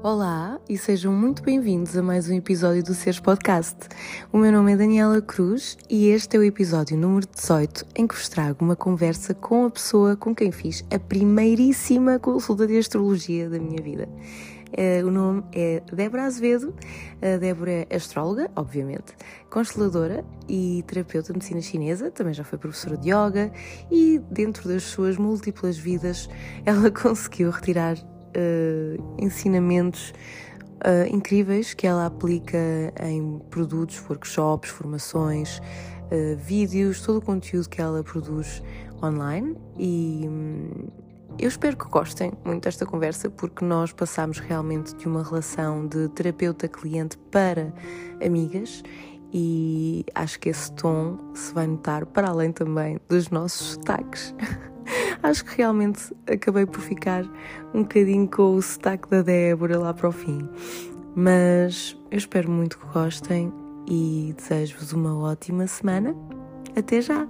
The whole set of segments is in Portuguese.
Olá e sejam muito bem-vindos a mais um episódio do Seres Podcast. O meu nome é Daniela Cruz e este é o episódio número 18 em que vos trago uma conversa com a pessoa com quem fiz a primeiríssima consulta de astrologia da minha vida. Uh, o nome é Débora Azevedo. A Débora é astróloga, obviamente, consteladora e terapeuta de medicina chinesa. Também já foi professora de yoga e, dentro das suas múltiplas vidas, ela conseguiu retirar uh, ensinamentos uh, incríveis que ela aplica em produtos, workshops, formações, uh, vídeos, todo o conteúdo que ela produz online e hum, eu espero que gostem muito desta conversa porque nós passamos realmente de uma relação de terapeuta-cliente para amigas e acho que esse tom se vai notar para além também dos nossos sotaques. acho que realmente acabei por ficar um bocadinho com o sotaque da Débora lá para o fim. Mas eu espero muito que gostem e desejo-vos uma ótima semana. Até já!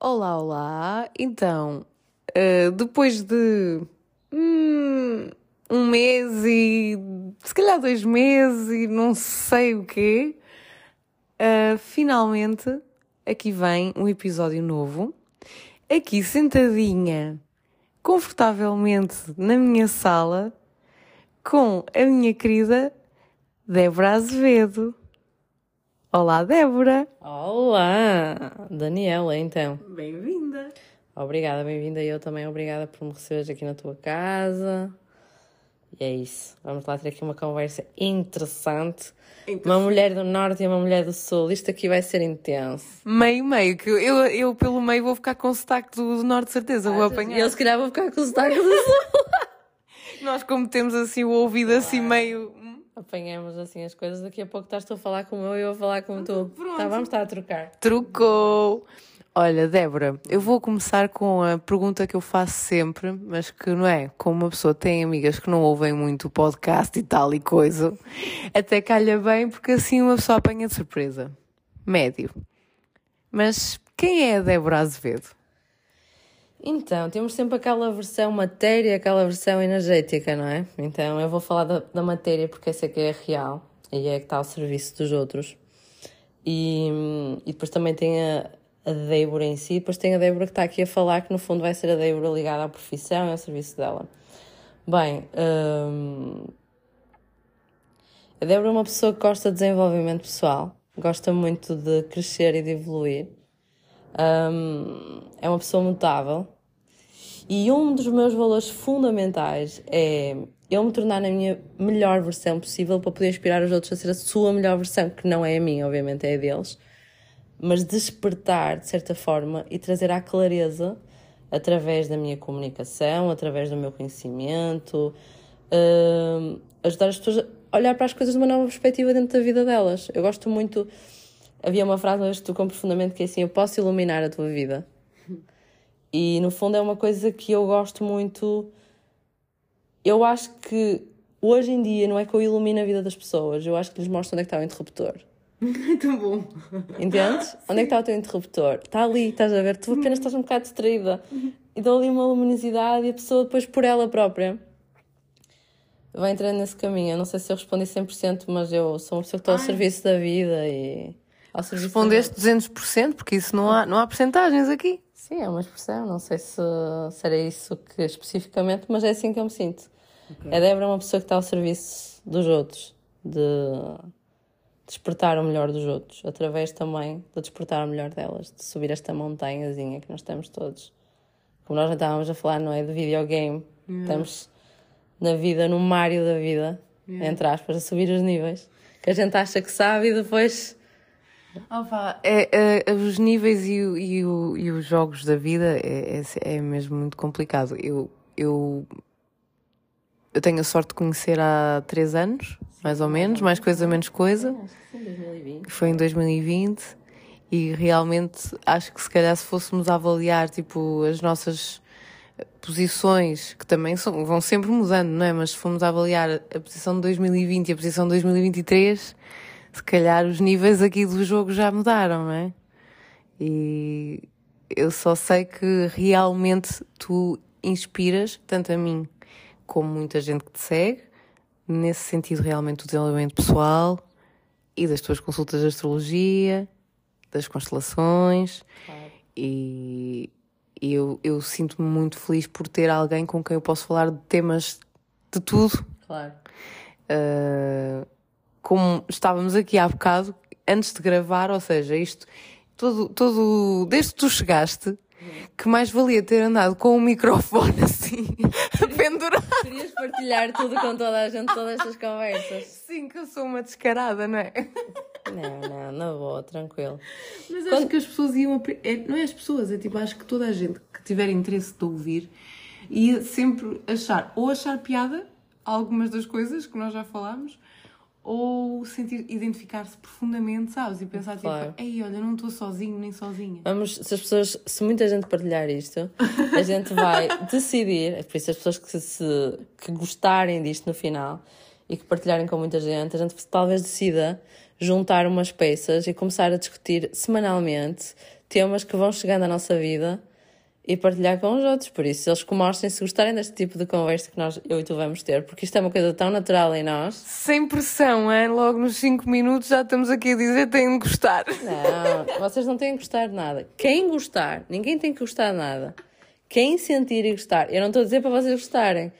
Olá, olá! Então, uh, depois de hum, um mês e se calhar dois meses e não sei o quê, Uh, finalmente, aqui vem um episódio novo. Aqui sentadinha, confortavelmente na minha sala, com a minha querida Débora Azevedo. Olá, Débora! Olá! Daniela, então. Bem-vinda! Obrigada, bem-vinda. Eu também obrigada por me receberes aqui na tua casa. E é isso. Vamos lá ter aqui uma conversa interessante. Uma mulher do norte e uma mulher do sul. Isto aqui vai ser intenso. Meio, meio. Que eu, eu pelo meio vou ficar com o sotaque do, norte, certeza. vou apanhar. Eu se calhar vou ficar com o sotaque do sul. Nós, como temos assim o ouvido assim meio. Hum? Apanhamos assim as coisas. Daqui a pouco estás tu a falar como eu e eu a falar como tu. Pronto. Tá, vamos estar a trocar. Trocou! Olha, Débora, eu vou começar com a pergunta que eu faço sempre, mas que não é, como uma pessoa tem amigas que não ouvem muito o podcast e tal e coisa, até calha bem porque assim uma pessoa apanha de surpresa. Médio. Mas quem é a Débora Azevedo? Então, temos sempre aquela versão matéria, aquela versão energética, não é? Então, eu vou falar da, da matéria porque essa é que é real e é que está ao serviço dos outros. E, e depois também tem a, a Débora em si, depois tem a Débora que está aqui a falar, que no fundo vai ser a Débora ligada à profissão e ao serviço dela. Bem, hum, a Débora é uma pessoa que gosta de desenvolvimento pessoal, gosta muito de crescer e de evoluir. Hum, é uma pessoa mutável. E um dos meus valores fundamentais é eu me tornar na minha melhor versão possível para poder inspirar os outros a ser a sua melhor versão, que não é a minha, obviamente, é a deles mas despertar de certa forma e trazer à clareza através da minha comunicação, através do meu conhecimento, uh, ajudar as pessoas a olhar para as coisas de uma nova perspectiva dentro da vida delas. Eu gosto muito. Havia uma frase uma vez que tocou profundamente que é assim: Eu posso iluminar a tua vida. E no fundo é uma coisa que eu gosto muito. Eu acho que hoje em dia não é que eu ilumino a vida das pessoas, eu acho que lhes mostro onde é que está o interruptor. Tão bom. Entendes? Onde é que está o teu interruptor? Está ali, estás a ver? Tu apenas estás um bocado distraída. E dou ali uma luminosidade e a pessoa depois por ela própria vai entrando nesse caminho. Eu não sei se eu respondi 100%, mas eu sou uma pessoa que estou ao serviço da vida e ao serviço Respondeste da... 200%, porque isso não há, não há porcentagens aqui. Sim, é uma expressão. Não sei se, se era isso que especificamente, mas é assim que eu me sinto. Okay. A Débora é uma pessoa que está ao serviço dos outros, de despertar o melhor dos outros, através também de despertar o melhor delas, de subir esta montanhazinha que nós estamos todos. Como nós já estávamos a falar, não é? De videogame. Yeah. Estamos na vida, no Mario da vida, yeah. entre aspas, a subir os níveis. Que a gente acha que sabe e depois. Opa, é, é, os níveis e, e, e, os jogos da vida é, é, é mesmo muito complicado. Eu, eu, eu tenho a sorte de conhecer há três anos mais ou menos, mais coisa, menos coisa. Foi em 2020 e realmente acho que se calhar se fôssemos avaliar tipo as nossas posições que também são, vão sempre mudando, não é? Mas se formos avaliar a posição de 2020 e a posição de 2023, se calhar os níveis aqui do jogo já mudaram, não é? E eu só sei que realmente tu inspiras, tanto a mim como muita gente que te segue, nesse sentido realmente do desenvolvimento pessoal e das tuas consultas de astrologia, das constelações. Claro. E, e eu, eu sinto-me muito feliz por ter alguém com quem eu posso falar de temas de tudo. Claro. Uh, como estávamos aqui há bocado, antes de gravar, ou seja, isto, todo, todo, desde que tu chegaste, que mais valia ter andado com o microfone assim, pendurado. Querias partilhar tudo com toda a gente, todas estas conversas. Sim, que eu sou uma descarada, não é? Não, não, na boa, tranquilo. Mas Quando... acho que as pessoas iam. É, não é as pessoas, é tipo, acho que toda a gente que tiver interesse de ouvir ia sempre achar, ou achar piada algumas das coisas que nós já falámos, ou sentir, identificar-se profundamente, sabes? E pensar tipo, claro. tipo, ei, olha, não estou sozinho nem sozinha. Vamos, se as pessoas, se muita gente partilhar isto, a gente vai decidir, é por isso as pessoas que, se, que gostarem disto no final e que partilharem com muita gente, a gente talvez decida juntar umas peças e começar a discutir semanalmente temas que vão chegando à nossa vida e partilhar com os outros. Por isso, eles mostrem se gostarem deste tipo de conversa que nós, eu e tu vamos ter, porque isto é uma coisa tão natural em nós. Sem pressão, hein? logo nos 5 minutos já estamos aqui a dizer têm de gostar. Não, vocês não têm que gostar de nada. Quem gostar, ninguém tem que gostar de nada. Quem sentir e gostar, eu não estou a dizer para vocês gostarem.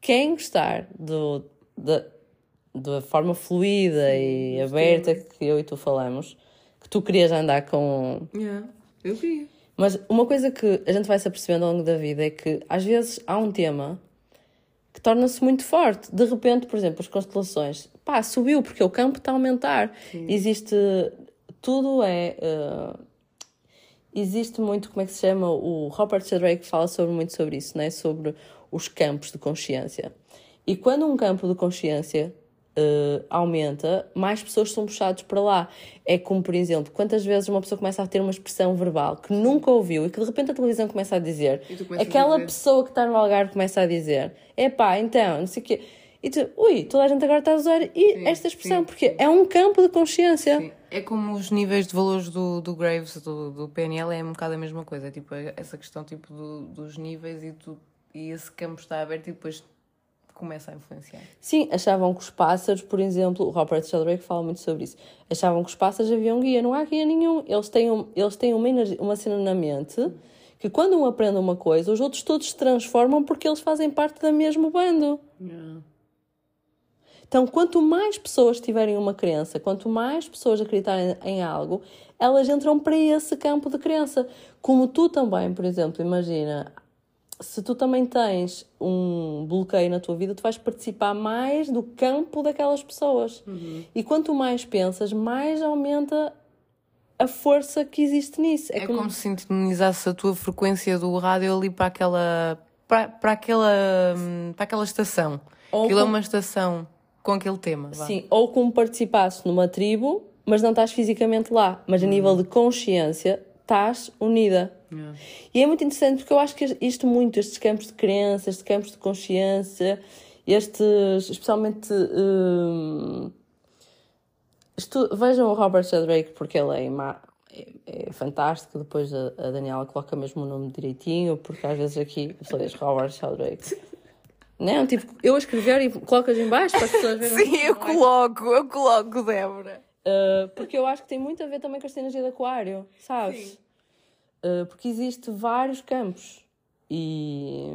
Quem gostar do, da, da forma fluida e aberta que eu e tu falamos, que tu querias andar com. Yeah, eu queria mas uma coisa que a gente vai se apercebendo ao longo da vida é que às vezes há um tema que torna-se muito forte. De repente, por exemplo, as constelações, pá, subiu porque o campo está a aumentar. Sim. Existe. Tudo é. Uh, existe muito, como é que se chama? O Robert Sheldrake fala sobre, muito sobre isso, né? sobre os campos de consciência. E quando um campo de consciência uh, aumenta, mais pessoas são puxadas para lá. É como, por exemplo, quantas vezes uma pessoa começa a ter uma expressão verbal que nunca ouviu e que de repente a televisão começa a dizer, aquela a pessoa que está no Algarve começa a dizer, epá, então, não sei o quê. E tu, ui, toda a gente agora está a usar e sim, esta expressão, sim, porque sim. é um campo de consciência. É como os níveis de valores do, do Graves, do, do PNL, é um bocado a mesma coisa. É tipo, essa questão tipo, do, dos níveis e, tu, e esse campo está aberto e depois começa a influenciar. Sim, achavam que os pássaros, por exemplo, o Robert Sheldrake fala muito sobre isso, achavam que os pássaros haviam guia, não há guia nenhum. Eles têm, um, eles têm uma, energia, uma cena na mente que quando um aprende uma coisa, os outros todos se transformam porque eles fazem parte do mesmo bando. Yeah. Então, quanto mais pessoas tiverem uma crença, quanto mais pessoas acreditarem em algo, elas entram para esse campo de crença. Como tu também, por exemplo, imagina, se tu também tens um bloqueio na tua vida, tu vais participar mais do campo daquelas pessoas. Uhum. E quanto mais pensas, mais aumenta a força que existe nisso. É, é como... como se sintonizasse a tua frequência do rádio ali para aquela para, para aquela para aquela estação. Ou Aquilo é com... é uma estação com aquele tema. Vá. Sim, ou como participasse numa tribo, mas não estás fisicamente lá, mas a uhum. nível de consciência estás unida. Yeah. E é muito interessante porque eu acho que isto muito, estes campos de crença, estes campos de consciência, estes, especialmente. Um, estu, vejam o Robert Sheldrake porque ele é, é, é fantástico. Depois a, a, Daniela coloca mesmo o nome direitinho, porque às vezes aqui a diz Robert Sheldrake. Não, tipo, eu a escrever e colocas em baixo para as pessoas verem. Sim, eu coloco, eu coloco, Débora. Uh, porque eu acho que tem muito a ver também com esta energia de aquário, sabes? Uh, porque existe vários campos e...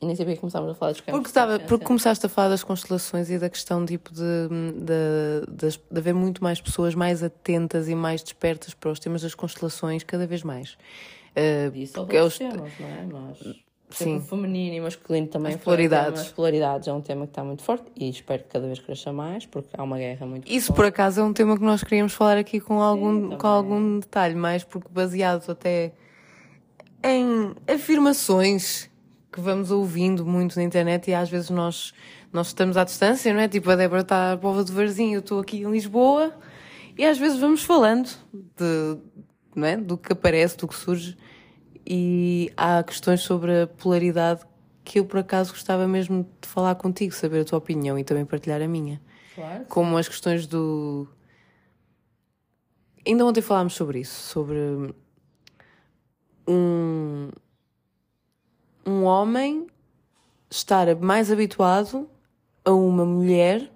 e nem sabia que começámos a falar dos campos. Porque, estava, porque começaste a falar das constelações e da questão tipo, de, de, de, de haver muito mais pessoas mais atentas e mais despertas para os temas das constelações cada vez mais. Uh, Isso porque é os temas, não é? Nós Sim. feminino e masculino também. As polaridades. As polaridades é um tema que está muito forte e espero que cada vez cresça mais, porque há uma guerra muito Isso, forte. por acaso, é um tema que nós queríamos falar aqui com algum, Sim, com algum detalhe, mais porque baseado até em afirmações que vamos ouvindo muito na internet e às vezes nós, nós estamos à distância, não é? Tipo, a Débora está à Pova do Varzinho, eu estou aqui em Lisboa e às vezes vamos falando de, não é? do que aparece, do que surge e há questões sobre a polaridade que eu por acaso gostava mesmo de falar contigo, saber a tua opinião e também partilhar a minha. Claro. Como as questões do. Ainda ontem falámos sobre isso, sobre um, um homem estar mais habituado a uma mulher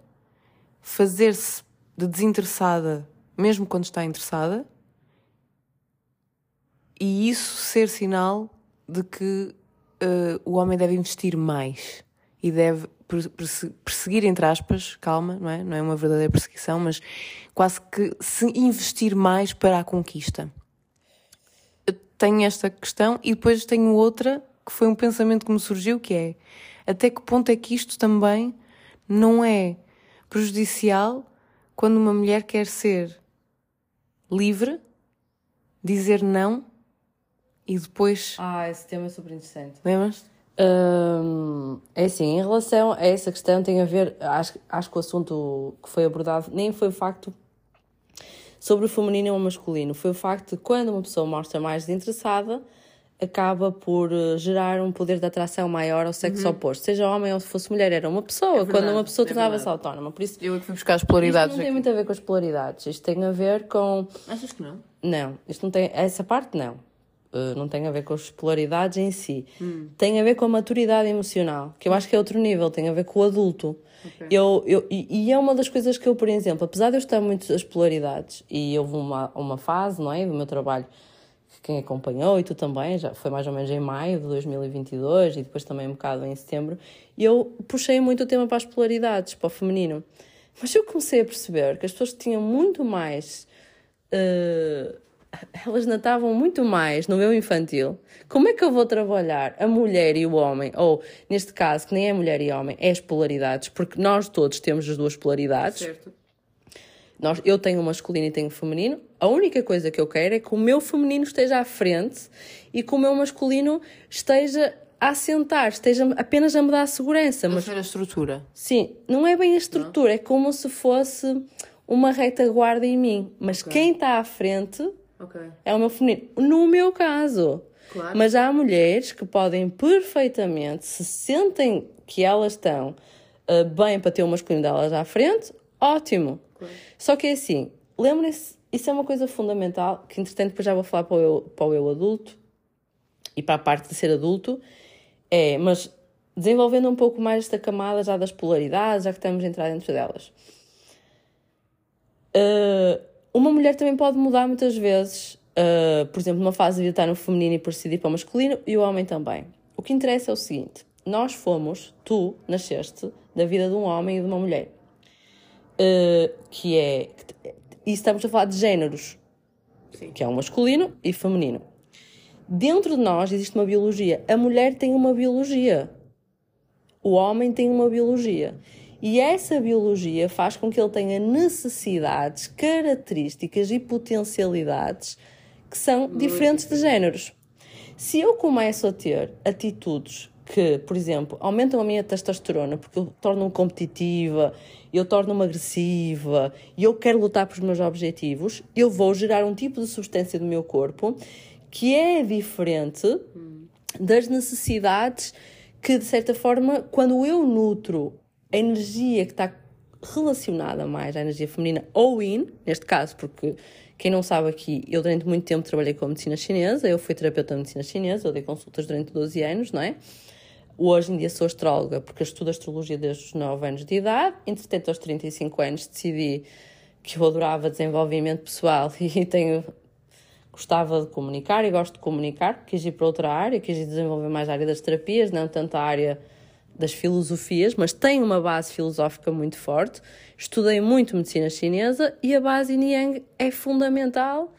fazer-se de desinteressada, mesmo quando está interessada, e isso ser sinal de que uh, o homem deve investir mais e deve perseguir, entre aspas, calma, não é? Não é uma verdadeira perseguição, mas quase que se investir mais para a conquista. Eu tenho esta questão e depois tenho outra que foi um pensamento que me surgiu, que é até que ponto é que isto também não é prejudicial quando uma mulher quer ser livre, dizer não e depois. Ah, esse tema é super interessante. Lembras? Hum, é assim, em relação a essa questão, tem a ver. Acho, acho que o assunto que foi abordado nem foi o facto sobre o feminino ou o masculino, foi o facto de quando uma pessoa mostra mais desinteressada acaba por eh, gerar um poder de atração maior ao sexo uhum. oposto. Seja homem ou se fosse mulher, era uma pessoa. É verdade, quando uma pessoa é tornava-se autónoma. Por isso, Eu é fui buscar as polaridades. Isto não tem muito a ver com as polaridades. Isto tem a ver com. Achas que não? Não. Isto não tem. Essa parte não. Uh, não tem a ver com as polaridades em si. Hum. Tem a ver com a maturidade emocional, que eu acho que é outro nível, tem a ver com o adulto. Okay. Eu, eu, e, e, é uma das coisas que eu, por exemplo, apesar de eu estar muito as polaridades, e houve uma, uma fase, não é, do meu trabalho quem acompanhou e tu também, já foi mais ou menos em maio de 2022 e depois também um bocado em setembro, e eu puxei muito o tema para as polaridades, para o feminino. Mas eu comecei a perceber que as pessoas tinham muito mais. Uh, elas natavam muito mais no meu infantil. Como é que eu vou trabalhar a mulher e o homem? Ou, neste caso, que nem é mulher e homem, é as polaridades, porque nós todos temos as duas polaridades. Certo. Nós, eu tenho o masculino e tenho o feminino. A única coisa que eu quero é que o meu feminino esteja à frente e que o meu masculino esteja a sentar, esteja apenas a me dar a segurança. Mas a estrutura. Sim, não é bem a estrutura, não? é como se fosse uma retaguarda em mim. Mas okay. quem está à frente okay. é o meu feminino. No meu caso. Claro. Mas há mulheres que podem perfeitamente, se sentem que elas estão uh, bem para ter o masculino delas à frente, ótimo. Só que é assim, lembrem-se, isso é uma coisa fundamental, que entretanto depois já vou falar para o, eu, para o eu adulto e para a parte de ser adulto, é, mas desenvolvendo um pouco mais esta camada já das polaridades, já que estamos a entrar dentro delas. Uh, uma mulher também pode mudar muitas vezes, uh, por exemplo, numa fase de estar no feminino e por decidir para o masculino, e o homem também. O que interessa é o seguinte: nós fomos, tu nasceste da vida de um homem e de uma mulher uh, que é. E estamos a falar de géneros, Sim. que é o masculino e feminino. Dentro de nós existe uma biologia. A mulher tem uma biologia. O homem tem uma biologia. E essa biologia faz com que ele tenha necessidades, características e potencialidades que são diferentes de géneros. Se eu começo a ter atitudes que, por exemplo, aumentam a minha testosterona porque eu torno-me competitiva, eu torno-me agressiva e eu quero lutar pelos meus objetivos, eu vou gerar um tipo de substância do meu corpo que é diferente das necessidades que, de certa forma, quando eu nutro a energia que está relacionada mais à energia feminina ou yin, neste caso, porque quem não sabe aqui, eu durante muito tempo trabalhei com medicina chinesa, eu fui terapeuta de medicina chinesa, eu dei consultas durante 12 anos, não é? Hoje em dia sou astróloga porque estudo astrologia desde os 9 anos de idade. Entretanto, aos 35 anos decidi que eu adorava desenvolvimento pessoal e tenho gostava de comunicar e gosto de comunicar. Quis ir para outra área, quis desenvolver mais a área das terapias, não tanto a área das filosofias, mas tenho uma base filosófica muito forte. Estudei muito medicina chinesa e a base yin yang é fundamental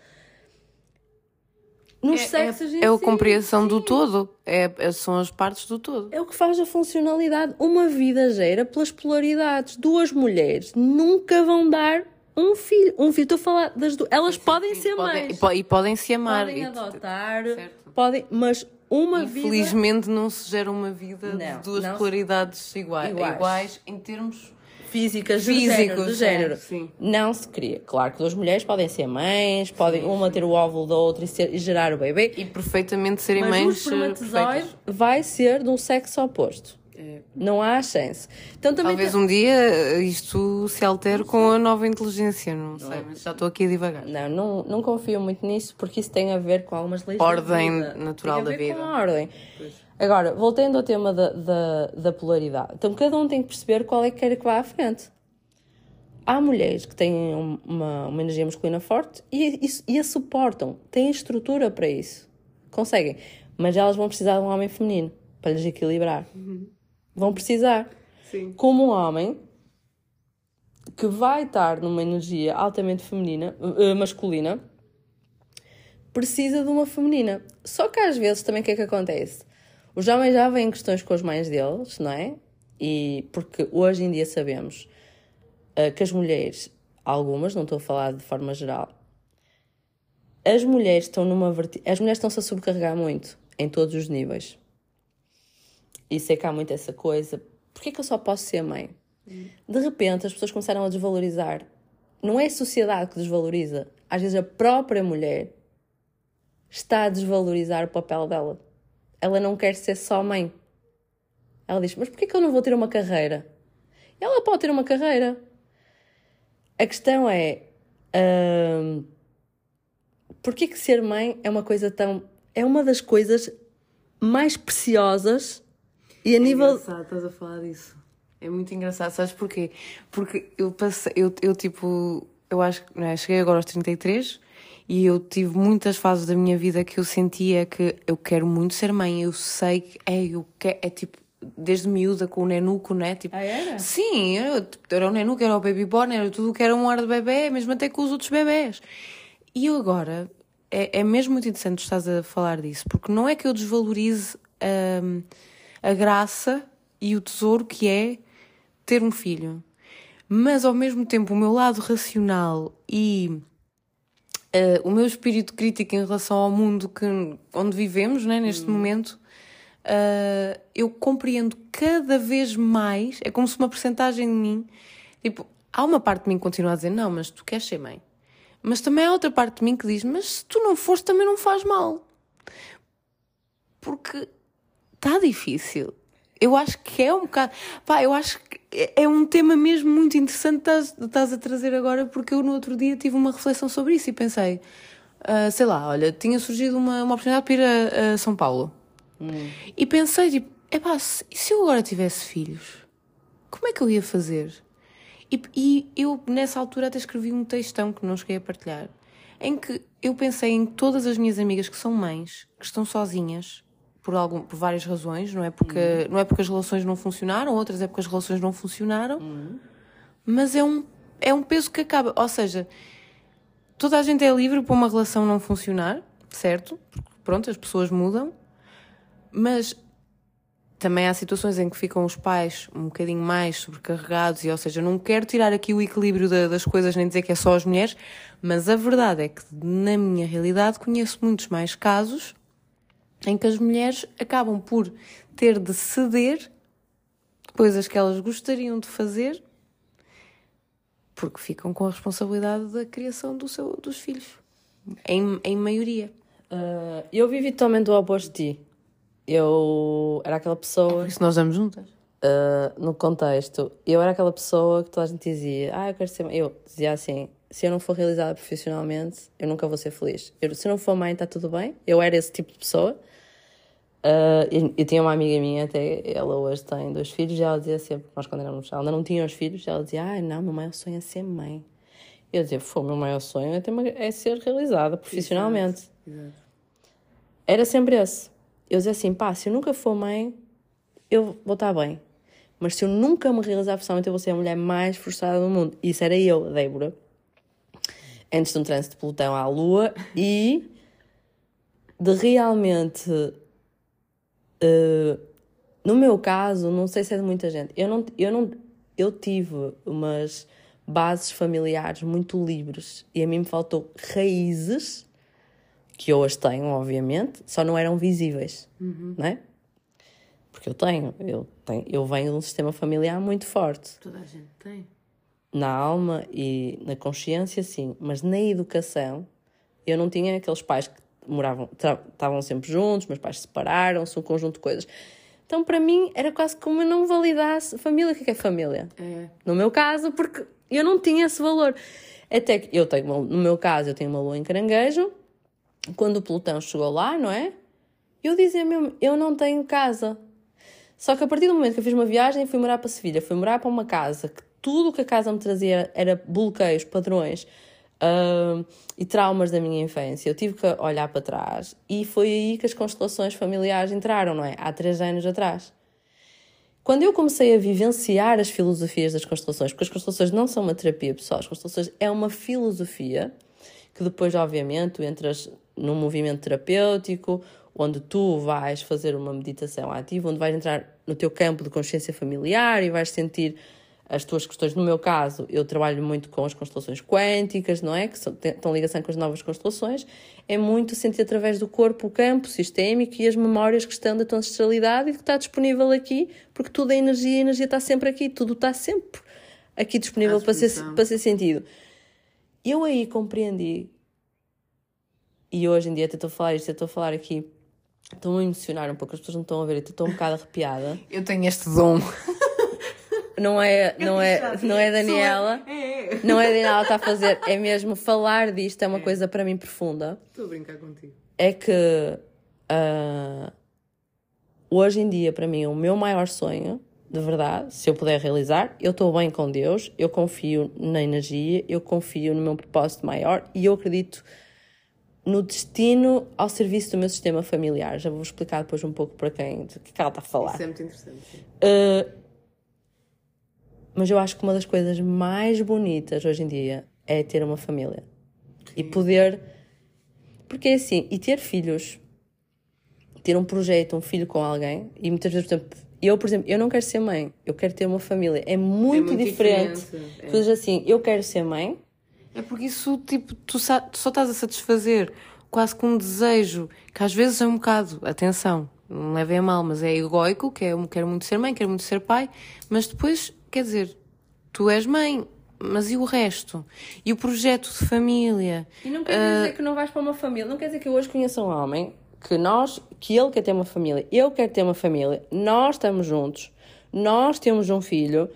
nos é, sexos é, é a compreensão do todo, é, é, são as partes do todo. É o que faz a funcionalidade. Uma vida gera pelas polaridades. Duas mulheres nunca vão dar um filho. Um filho, estou a falar das duas. Elas sim, podem sim, ser podem, mães. E, podem se amar. Podem adotar, podem, mas uma vida. Infelizmente não se gera uma vida não, de duas polaridades iguais, iguais. iguais em termos físicas do género. Do género. Sim. Não se cria. Claro que duas mulheres podem ser mães, podem sim, uma sim. ter o óvulo da outra e, ser, e, gerar o bebê. E perfeitamente serem mas mães. Mas o espermatozoide vai ser de um sexo oposto. Não há chance. Então também Talvez tem- um dia isto se altere com a nova inteligência, não sei, mas já estou aqui a divagar. Não, não, não confio muito nisso porque isso tem a ver com algumas leis Ordem da vida. natural tem a da ver vida. Com a ordem. Agora, voltando ao tema da, da, da polaridade. Então, cada um tem que perceber qual é que quer que vá à frente. Há mulheres que têm um- uma, uma energia masculina forte e, e, e a suportam, têm estrutura para isso. Conseguem. Mas elas vão precisar de um homem feminino para lhes equilibrar. Vão precisar. Sim. Como um homem que vai estar numa energia altamente feminina, eh, masculina, precisa de uma feminina. Só que às vezes também o que é que acontece? Os homens já vêm questões com as mães deles, não é? E porque hoje em dia sabemos eh, que as mulheres, algumas, não estou a falar de forma geral, as mulheres estão numa verti... as mulheres estão-se a sobrecarregar muito em todos os níveis. E sei que há muito essa coisa. Porquê que eu só posso ser mãe? De repente as pessoas começaram a desvalorizar. Não é a sociedade que desvaloriza. Às vezes a própria mulher está a desvalorizar o papel dela. Ela não quer ser só mãe. Ela diz: Mas porquê que eu não vou ter uma carreira? Ela pode ter uma carreira. A questão é. hum, porquê que ser mãe é uma coisa tão. É uma das coisas mais preciosas e a nível. Engraçado, estás a falar disso. É muito engraçado, sabes porquê? Porque eu passei, eu, eu tipo, eu acho que, é, cheguei agora aos 33 e eu tive muitas fases da minha vida que eu sentia que eu quero muito ser mãe, eu sei que, é, eu quero, é tipo, desde miúda com o nenuco, né? Tipo, Ah, era? Sim, era, era o nenuco, era o baby born, era tudo o que era um ar de bebê, mesmo até com os outros bebés. E eu agora, é, é mesmo muito interessante tu estás a falar disso, porque não é que eu desvalorize hum, a graça e o tesouro que é ter um filho, mas ao mesmo tempo o meu lado racional e eh, o meu espírito crítico em relação ao mundo que, onde vivemos, né, neste momento, eh, eu compreendo cada vez mais, é como se uma porcentagem de mim, tipo, há uma parte de mim que continua a dizer, não, mas tu queres ser mãe. Mas também há outra parte de mim que diz, mas se tu não fores também não faz mal. Porque está difícil. Eu acho que é um bocado. Pá, eu acho que é é um tema mesmo muito interessante que estás, a trazer agora, porque eu no outro dia tive uma reflexão sobre isso e pensei, ah, sei lá, olha, tinha surgido uma, uma oportunidade para ir a, a São Paulo. E pensei, tipo, epá, se, e se eu agora tivesse filhos? Como é que eu ia fazer? E, e eu, nessa altura, até escrevi um textão que não cheguei a partilhar, em que eu pensei em todas as minhas amigas que são mães, que estão sozinhas, por, algum, por várias razões, não é, porque, não é porque as relações não funcionaram, outras é porque as relações não funcionaram, mas é um, é um peso que acaba. Ou seja, toda a gente é livre para uma relação não funcionar, certo? Porque, pronto, as pessoas mudam, mas também há situações em que ficam os pais um bocadinho mais sobrecarregados, e ou seja, não quero tirar aqui o equilíbrio da- das coisas nem dizer que é só as mulheres, mas a verdade é que na minha realidade conheço muitos mais casos em que as mulheres acabam por ter de ceder coisas que elas gostariam de fazer porque ficam com a responsabilidade da criação do seu, dos filhos, em, em maioria. Ah, eu vivi totalmente o oposto de ti. Eu era aquela pessoa, Por isso nós damos juntas. ah, no contexto, eu era aquela pessoa que toda a gente dizia, ah, eu quero ser mãe. Eu dizia assim, se eu não for realizada profissionalmente, eu nunca vou ser feliz. Eu, se eu não for mãe, está tudo bem. Eu era esse tipo de pessoa. Ah, eu, eu tinha uma amiga minha, até ela hoje tem dois filhos, e ela dizia sempre, nós quando éramos, ela ainda não tinha os filhos, ela dizia, ah, não, meu maior sonho é ser mãe. Eu dizia, foi, o meu maior sonho é, uma- é ser realizada profissionalmente. Era sempre esse. Eu dizia assim, pá, se eu nunca for mãe, eu vou estar bem. Mas se eu nunca me realizar profissionalmente, eu vou ser a mulher mais frustrada do mundo. Isso era eu, Débora. Antes de um trânsito de Plutão à Lua e de realmente. Eh, no meu caso, não sei se é de muita gente, eu não, eu não, eu tive umas bases familiares muito livres e a mim me faltou raízes que eu as tenho, obviamente, só não eram visíveis, não é? Porque eu tenho, eu tenho, eu venho de um sistema familiar muito forte Toda a gente tem. na alma e na consciência, sim, mas na educação eu não tinha aqueles pais que moravam, estavam sempre juntos, meus pais separaram-se, um conjunto de coisas. Então, para mim, era quase como eu não validasse. Família, o que é, que é família? É. No meu caso, porque eu não tinha esse valor. Até que eu tenho, uma- no meu caso, eu tenho uma lua em caranguejo. Quando o pelotão chegou lá, não é? Eu dizia mesmo, eu não tenho casa. Só que a partir do momento que eu fiz uma viagem, fui morar para Sevilha, fui morar para uma casa que tudo o que a casa me trazia era bloqueios, padrões hum, e traumas da minha infância. Eu tive que olhar para trás e foi aí que as constelações familiares entraram, não é? Há três anos atrás. Quando eu comecei a vivenciar as filosofias das constelações, porque as constelações não são uma terapia pessoal, as constelações é uma filosofia que depois, obviamente, entras num movimento terapêutico, onde tu vais fazer uma meditação ativa, onde vais entrar no teu campo de consciência familiar e vais sentir as tuas questões. No meu caso, eu trabalho muito com as constelações quânticas, não é? Que são, estão ligação com as novas constelações. É muito sentir através do corpo o campo sistémico e as memórias que estão da tua ancestralidade e que está disponível aqui, porque tudo é energia e a energia está sempre aqui, tudo está sempre aqui disponível para ser, para ser sentido. Eu aí compreendi, e hoje em dia até estou a falar isto, estou a falar aqui, estou-me a emocionar um pouco, as pessoas não estão a ver, estou um bocado arrepiada. Eu tenho este dom. Não é, não é, não é Daniela, É. não é Daniela que está a fazer, é mesmo falar disto, é uma coisa para mim profunda. Estou a brincar contigo. É que ah, hoje em dia, para mim, o meu maior sonho, de verdade, se eu puder realizar, eu estou bem com Deus, eu confio na energia, eu confio no meu propósito maior e eu acredito no destino ao serviço do meu sistema familiar. Já vou explicar depois um pouco para quem, do que é que ela está a falar. Isso é muito interessante. sim. Uh, mas eu acho que uma das coisas mais bonitas hoje em dia é ter uma família e poder. Porque é assim, e ter filhos, ter um projeto, um filho com alguém, e muitas vezes, por exemplo, eu, por exemplo, eu não quero ser mãe, eu quero ter uma família. É muito, muito diferente. diferente, é. Tu dizes assim, eu quero ser mãe, É porque isso, tipo, tu, tu só estás a satisfazer quase com um desejo, que às vezes é um bocado, atenção, não levem a mal, mas é egoico, que é, quero muito ser mãe, quero muito ser pai, mas depois, quer dizer, tu és mãe, mas e o resto? E o projeto de família? E não quer dizer que não vais para uma família. Não quer dizer que eu hoje conheça um homem que nós, que ele quer ter uma família, eu quero ter uma família, nós estamos juntos, nós temos um filho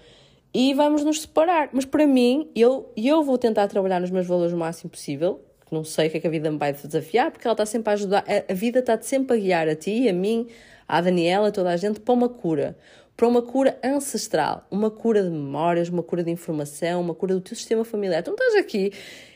e vamos nos separar. Mas para mim, eu, eu vou tentar trabalhar nos meus valores o máximo possível. Não sei o que é que a vida me vai desafiar, porque ela está sempre a ajudar, a, a vida está sempre a guiar a ti, a mim, à Daniela, a toda a gente, para uma cura. Para uma cura ancestral, uma cura de memórias, uma cura de informação, uma cura do teu sistema familiar. Tu não estás aqui,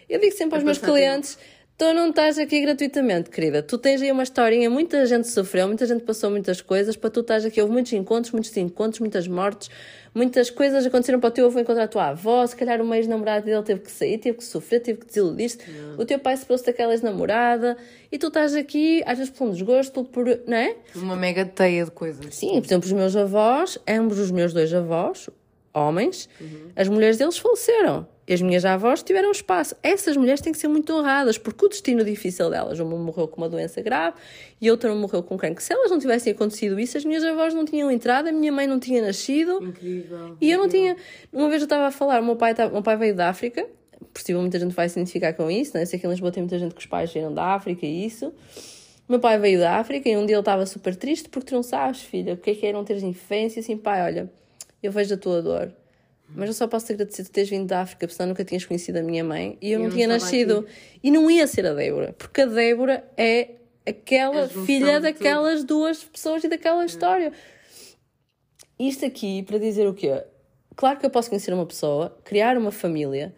eu digo sempre aos meus passar clientes, tu não estás aqui gratuitamente, querida. Tu tens aí uma historinha, muita gente sofreu, muita gente passou muitas coisas, para tu estás aqui, houve muitos encontros, muitos encontros, muitas mortes, muitas coisas aconteceram para o teu avô encontrar a tua avó, se calhar uma ex-namorada dele teve que sair, teve que sofrer, teve que desiludir-se, o teu pai separou-se daquela ex-namorada, e tu estás aqui, às vezes por um desgosto, por, não é? Uma mega teia de coisas. Sim, por exemplo, os meus avós, ambos os meus dois avós, homens, as mulheres deles faleceram. E as minhas avós tiveram espaço. Essas mulheres têm que ser muito honradas, porque o destino difícil delas, uma morreu com uma doença grave e outra morreu com cancro. Se elas não tivessem acontecido isso, as minhas avós não tinham entrado, a minha mãe não tinha nascido. Incrível. E eu não tinha. Uma vez eu estava a falar, o meu pai, o meu pai veio da África, possível muita gente vai se identificar com isso, não é? Sei que em Lisboa tem muita gente que os pais vieram da África e isso. Meu pai veio da África e um dia ele estava super triste porque tu não sabes, filha, o que é que é não teres infância. Assim, pai, olha, eu vejo a tua dor, mas eu só posso te agradecer tu teres vindo da África, porque senão nunca tinhas conhecido a minha mãe e eu, não, não tinha nascido. E não ia ser a Débora, porque a Débora é aquela filha de daquelas duas pessoas e daquela história. Isto aqui para dizer o quê? Claro que eu posso conhecer uma pessoa, criar uma família,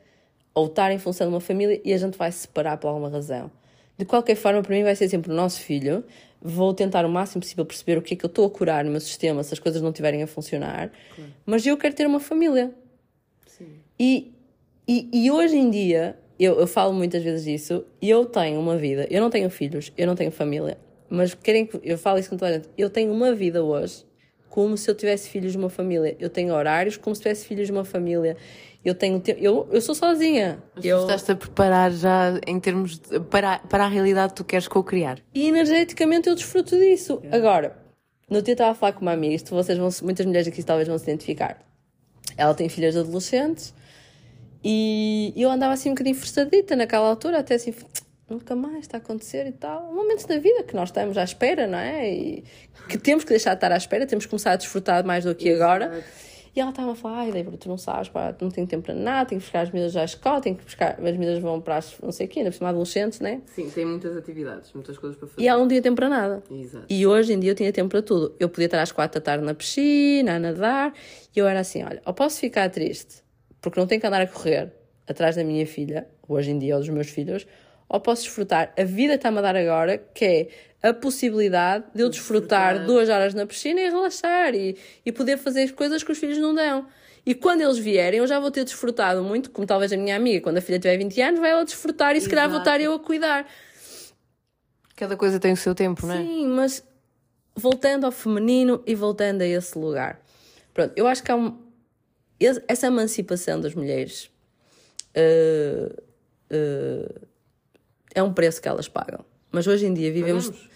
ou estar em função de uma família e a gente vai se separar por alguma razão. De qualquer forma, para mim vai ser sempre o nosso filho. Vou tentar o máximo possível perceber o que é que eu estou a curar no meu sistema se as coisas não estiverem a funcionar. Mas eu quero ter uma família. E, e, e hoje em dia, eu, eu falo muitas vezes disso, eu tenho uma vida, eu não tenho filhos, eu não tenho família, mas querem que eu falo isso com toda a gente, eu tenho uma vida hoje como se eu tivesse filhos de uma família, eu tenho horários como se tivesse filhos de uma família, eu tenho eu, eu sou sozinha. Mas Eu, estás-te a preparar já em termos de, para, para a realidade que tu queres co-criar. E energeticamente eu desfruto disso. Agora, no dia estava a falar com uma amiga, isto vocês vão, muitas mulheres aqui talvez vão se identificar. Ela tem filhas adolescentes e eu andava assim um bocadinho frustradita naquela altura, até assim, nunca mais está a acontecer e tal. Momentos da vida que nós estamos à espera, não é? E que temos que deixar de estar à espera, temos que começar a desfrutar mais do que agora. E ela estava a falar, ai, Débora, tu não sabes, pá, não tenho tempo para nada, tenho que buscar as miúdas à escola, tenho que buscar, as miúdas vão para as, não sei o quê, ainda por cima adolescentes, né? Sim, tem muitas atividades, muitas coisas para fazer. E ela não tinha tempo para nada. Exato. E hoje em dia eu tinha tempo para tudo. Eu podia estar às quatro da tarde na piscina, a nadar, e eu era assim, olha, ou posso ficar triste, porque não tenho que andar a correr atrás da minha filha, hoje em dia, ou dos meus filhos, ou posso desfrutar a vida que está-me a dar agora, que é a possibilidade de eu desfrutar, Desfrutar. duas horas na piscina e relaxar e, e poder fazer as coisas que os filhos não dão. E quando eles vierem, eu já vou ter desfrutado muito, como talvez a minha amiga, quando a filha tiver 20 anos, vai ela desfrutar e se calhar vou estar eu a cuidar. Cada coisa tem o seu tempo, não é? Sim, mas voltando ao feminino e voltando a esse lugar. Pronto, eu acho que há um, essa emancipação das mulheres eh, eh, é um preço que elas pagam. Mas hoje em dia vivemos. Vamos,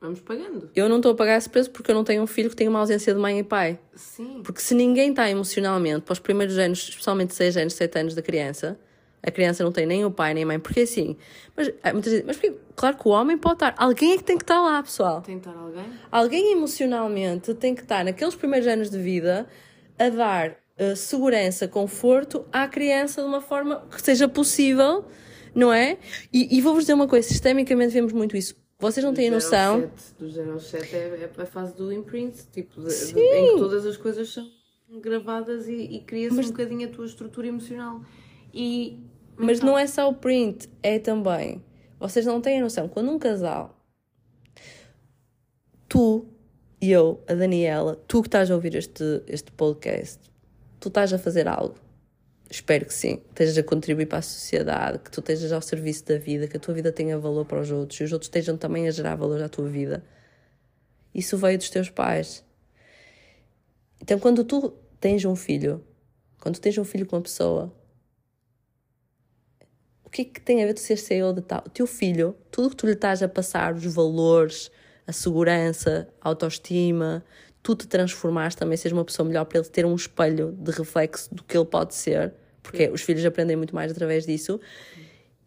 vamos pagando. Eu não estou a pagar esse preço porque eu não tenho um filho que tenha uma ausência de mãe e pai. Sim. Porque se ninguém está emocionalmente para os primeiros anos, especialmente 6 anos, 7 anos da criança, a criança não tem nem o pai nem a mãe, porque assim. Mas, ah, muitas vezes, mas porque, claro que o homem pode estar. Alguém é que tem que estar lá, pessoal. Tentar alguém? Alguém emocionalmente tem que estar naqueles primeiros anos de vida a dar eh, segurança, conforto à criança de uma forma que seja possível, não é? E, e vou-vos dizer uma coisa: sistemicamente vemos muito isso. Vocês não têm noção. Do 0 ao 7 é, é a fase do imprint, tipo, de- de- em que todas as coisas são gravadas e, e cria-se um bocadinho a tua estrutura emocional. E. Mas não é só o print, é também. Vocês não têm noção. Quando um casal, tu e eu, a Daniela, tu que estás a ouvir este, este podcast, tu estás a fazer algo. Espero que sim. Estejas a contribuir para a sociedade, que tu estejas ao serviço da vida, que a tua vida tenha valor para os outros e os outros estejam também a gerar valor à tua vida. Isso veio dos teus pais. Então, quando tu tens um filho, quando tens um filho com uma pessoa, o que é que tem a ver tu ser CEO de tal? O teu filho, tudo que tu lhe estás a passar, os valores, a segurança, a autoestima, tu te transformaste também, seres uma pessoa melhor para ele ter um espelho de reflexo do que ele pode ser, porque os filhos aprendem muito mais através disso.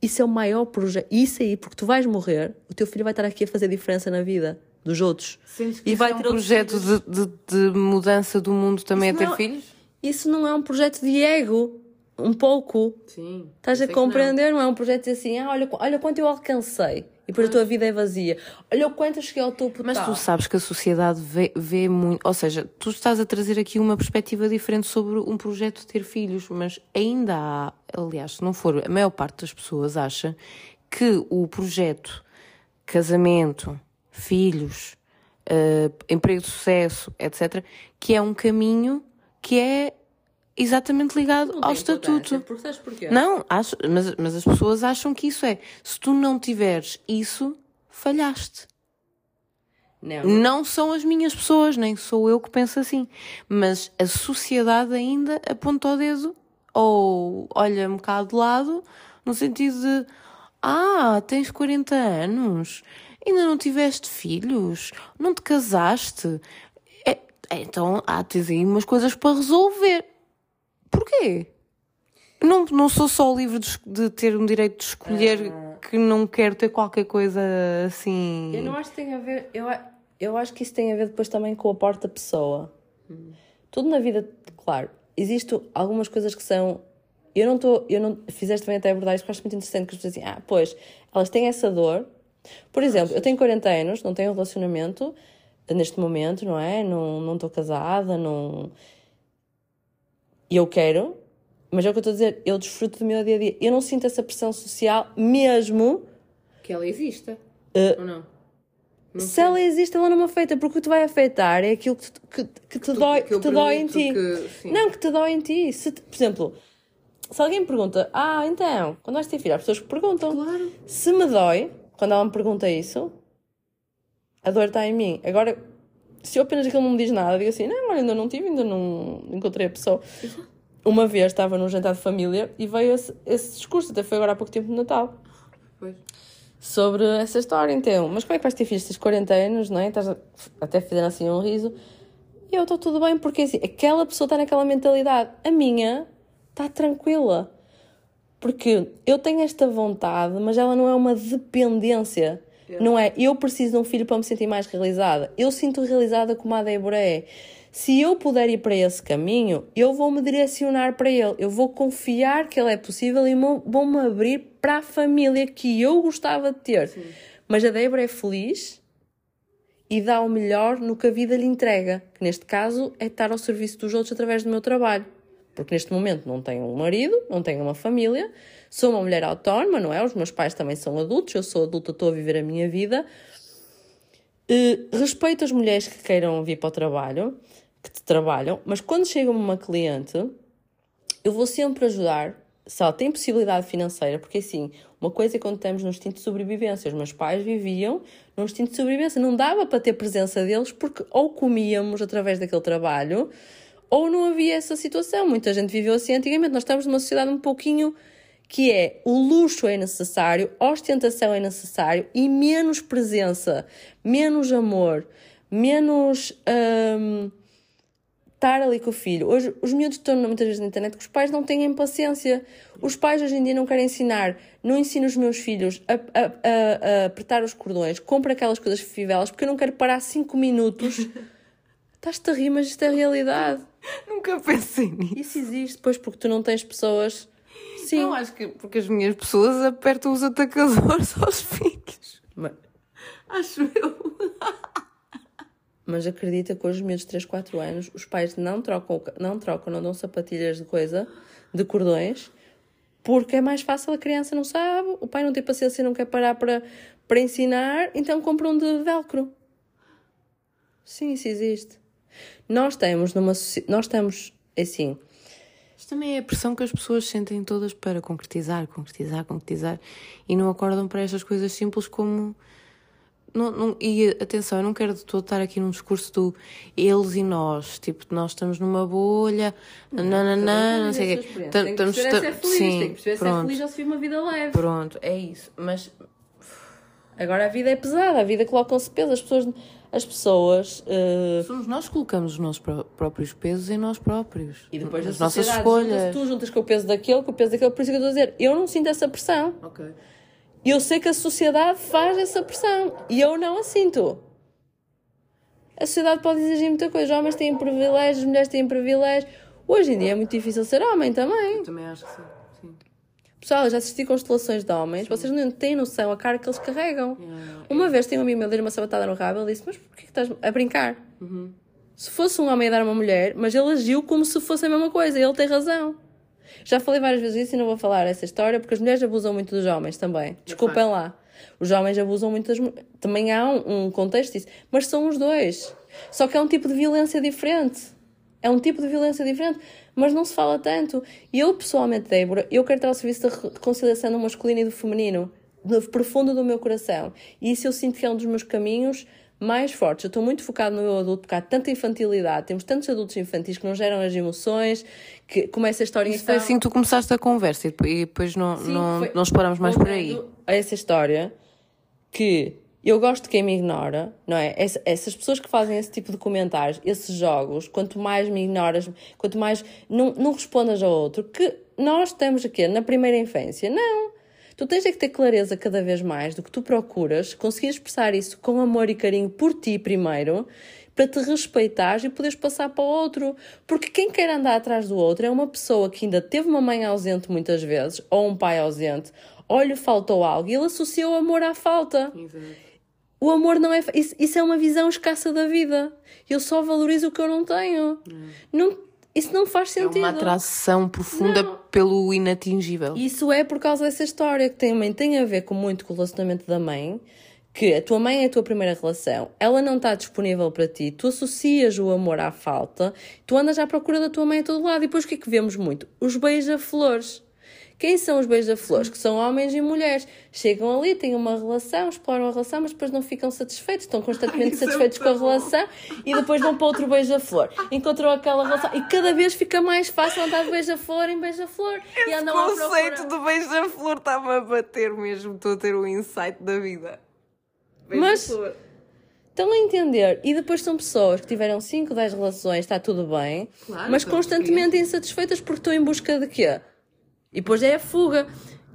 Isso é o maior projeto. Isso aí, porque tu vais morrer, o teu filho vai estar aqui a fazer diferença na vida dos outros. E vai é um ter outros projeto de, de, de mudança do mundo também Isso a ter não- filhos? Isso não é um projeto de ego, um pouco. Sim. Estás a que não. compreender? Não. é um projeto de assim, ah, olha, olha quanto eu alcancei. E depois a tua vida é vazia. Olha o quanto eu cheguei ao topo Mas tal. tu sabes que a sociedade vê, vê muito. Ou seja, tu estás a trazer aqui uma perspectiva diferente sobre um projeto de ter filhos, mas ainda há, aliás, se não for, a maior parte das pessoas acha que o projeto casamento, filhos, eh, emprego de sucesso, etc., que é um caminho que é exatamente ligado Não ao estatuto. Porque sabes porquê? Não, acho, mas, mas as pessoas acham que isso é. Se tu não tiveres isso, falhaste. Não. Não são as minhas pessoas, nem sou eu que penso assim. Mas a sociedade ainda aponta o dedo ou olha um bocado de lado, no sentido de: Ah, tens 40 anos, ainda não tiveste filhos, não te casaste. É, então há tens aí umas coisas para resolver. Porquê? Não, não sou só livre de, de ter um direito de escolher que não quero ter qualquer coisa assim. Eu não acho que tem a ver. Eu, a- eu acho que isso tem a ver depois também com o aporte da pessoa. Tudo na vida, claro, existem algumas coisas que são. Eu não estou. Eu não. Fizeste bem até abordar isso, porque eu acho muito interessante que as pessoas dizem, ah, pois, elas têm essa dor. Por exemplo, eu tenho 40 anos, não tenho um relacionamento neste momento, não é? Não não estou casada, não. E eu quero, mas é o que eu estou a dizer, eu desfruto do meu dia a dia. Eu não sinto essa pressão social, mesmo Que ela exista. Ou não? se ela existe, ela não me afeta, porque o que te vai afetar é aquilo que te, que, que te dói, que eu te dói em ti. que- não, que te dói em ti. Se, te- por exemplo, se alguém me pergunta, ah, então, quando vais ter filho, há pessoas que perguntam. Claro. Se me dói, quando ela me pergunta isso, a dor está em mim. Agora, se eu apenas aquilo não me diz nada, digo assim, não, olha, ainda não tive, ainda não encontrei a pessoa. Uma vez estava num jantar de família e veio esse, esse discurso, até foi agora há pouco tempo de Natal Pois. sobre essa história, então. Mas como é que vais ter filhos? Tens 40 anos, não é? Estás a- até fizeram assim um riso. E eu estou tudo bem, porque assim, aquela pessoa está naquela mentalidade. A minha está tranquila. Porque eu tenho esta vontade, mas ela não é uma dependência. Não é, eu preciso de um filho para me sentir mais realizada. Eu sinto realizada como a Débora é. Se eu puder ir para esse caminho, eu vou me direcionar para ele. Eu vou confiar que ele é possível e vou-me abrir para a família que eu gostava de ter. Sim. Mas a Débora é feliz e dá o melhor no que a vida lhe entrega, que neste caso é estar ao serviço dos outros através do meu trabalho. Porque neste momento não tenho um marido, não tenho uma família, sou uma mulher autónoma, não é? Os meus pais também são adultos, eu sou adulta, estou a viver a minha vida. Uh, respeito as mulheres que queiram vir para o trabalho, que te trabalham, mas quando chega uma cliente, eu vou sempre ajudar se ela tem possibilidade financeira, porque assim, uma coisa é quando estamos no instinto de sobrevivência. Os meus pais viviam no instinto de sobrevivência. Não dava para ter presença deles porque ou comíamos através daquele trabalho ou não havia essa situação. Muita gente viveu assim antigamente. Nós estamos numa sociedade um pouquinho que é o luxo é necessário, ostentação é necessário e menos presença, menos amor, menos. Hum, estar ali com o filho. Hoje, os miúdos estão muitas vezes na internet que os pais não têm paciência. Os pais hoje em dia não querem ensinar. Não ensino os meus filhos a, a, a, a apertar os cordões, compra aquelas coisas fivelas, porque eu não quero parar 5 minutos. Estás-te a rir, mas isto é realidade. Nunca pensei nisso. Isso existe, pois, porque tu não tens pessoas. Sim. Não, acho que porque as minhas pessoas apertam os atacadores aos filhos. Mas... Acho eu. Mas acredita que hoje, meus de 3, 4 anos, os pais não trocam, não trocam, não dão sapatilhas de coisa, de cordões, porque é mais fácil, a criança não sabe, o pai não tem paciência e não quer parar para, para ensinar, então compram de velcro. Sim, isso existe. Nós temos numa nós estamos assim. Isto também é a pressão que as pessoas sentem todas para concretizar, concretizar, concretizar e não acordam para estas coisas simples como não, não, e atenção, eu não quero de todo estar aqui num discurso do eles e nós, tipo, nós estamos numa bolha, não, não, não, não sei o quê. Tem que perceber ser feliz, sim, tem que ser feliz ou se vive uma vida leve. Pronto, é isso. Mas agora a vida é pesada, a vida coloca-se peso, as pessoas. As pessoas. Uh... Somos nós que colocamos os nossos próprios pesos em nós próprios. E depois as nossas escolhas. tu juntas com o peso daquele, com o peso daquele, por isso que eu estou a dizer, eu não sinto essa pressão. Ok. Eu sei que a sociedade faz essa pressão e eu não a sinto. A sociedade pode exigir muita coisa. Os homens têm privilégios, as mulheres têm privilégios. Hoje em dia é muito difícil ser homem também. Eu também acho que sim. Pessoal, eu já assisti constelações de homens, sim. vocês não têm noção a cara que eles carregam. Yeah. Uma vez tem um amigo meu dar uma sabatada no rabo, ele disse: Mas por que estás a brincar? Uhum. Se fosse um homem a dar uma mulher, mas ele agiu como se fosse a mesma coisa, e ele tem razão. Já falei várias vezes isso e não vou falar essa história porque as mulheres abusam muito dos homens também. Desculpem lá. Os homens abusam muito das mulheres. Também há um, um contexto disso. Mas são os dois. Só que é um tipo de violência diferente. É um tipo de violência diferente, mas não se fala tanto. E eu, pessoalmente, Débora, eu quero estar ao serviço da conciliação do masculino e do feminino, no profundo do meu coração. E isso eu sinto que é um dos meus caminhos mais fortes. Eu estou muito focado no eu adulto porque há tanta infantilidade, temos tantos adultos infantis que não geram as emoções, que começa a história Isso foi assim que tu começaste a conversa e depois não, Sim, não, foi... não exploramos mais por aí. Essa história que eu gosto de quem me ignora, não é? Essas pessoas que fazem esse tipo de comentários, esses jogos, quanto mais me ignoras, quanto mais não, não respondas ao outro, que nós estamos aqui na primeira infância. Não! Tu tens é que ter clareza cada vez mais do que tu procuras, conseguir expressar isso com amor e carinho por ti primeiro, para te respeitares e poderes passar para o outro. Porque quem quer andar atrás do outro é uma pessoa que ainda teve uma mãe ausente muitas vezes, ou um pai ausente, ou lhe faltou algo, e ele associa o amor à falta. Exato. O amor não é. Isso, isso, é uma visão escassa da vida. Eu só valorizo o que eu não tenho. Hum. Não isso não faz sentido. É uma atração profunda não. pelo inatingível. Isso é por causa dessa história que também tem a ver com muito com o relacionamento da mãe, que a tua mãe é a tua primeira relação, ela não está disponível para ti, tu associas o amor à falta, tu andas à procura da tua mãe a todo lado. E depois o que é que vemos muito? Os beija-flores. Quem são os beija-flores? Que são homens e mulheres. Chegam ali, têm uma relação, exploram a relação, mas depois não ficam satisfeitos, estão constantemente Ai, é satisfeitos é com a relação e depois vão para outro beija-flor. Encontram aquela relação e cada vez fica mais fácil andar de beija-flor em beija-flor. Esse e conceito do beija-flor estava a bater mesmo, estou a ter o um insight da vida. Mas estão a entender. E depois são pessoas que tiveram 5, 10 relações, está tudo bem, claro, mas constantemente insatisfeitas porque estão em busca de quê? E depois é a fuga.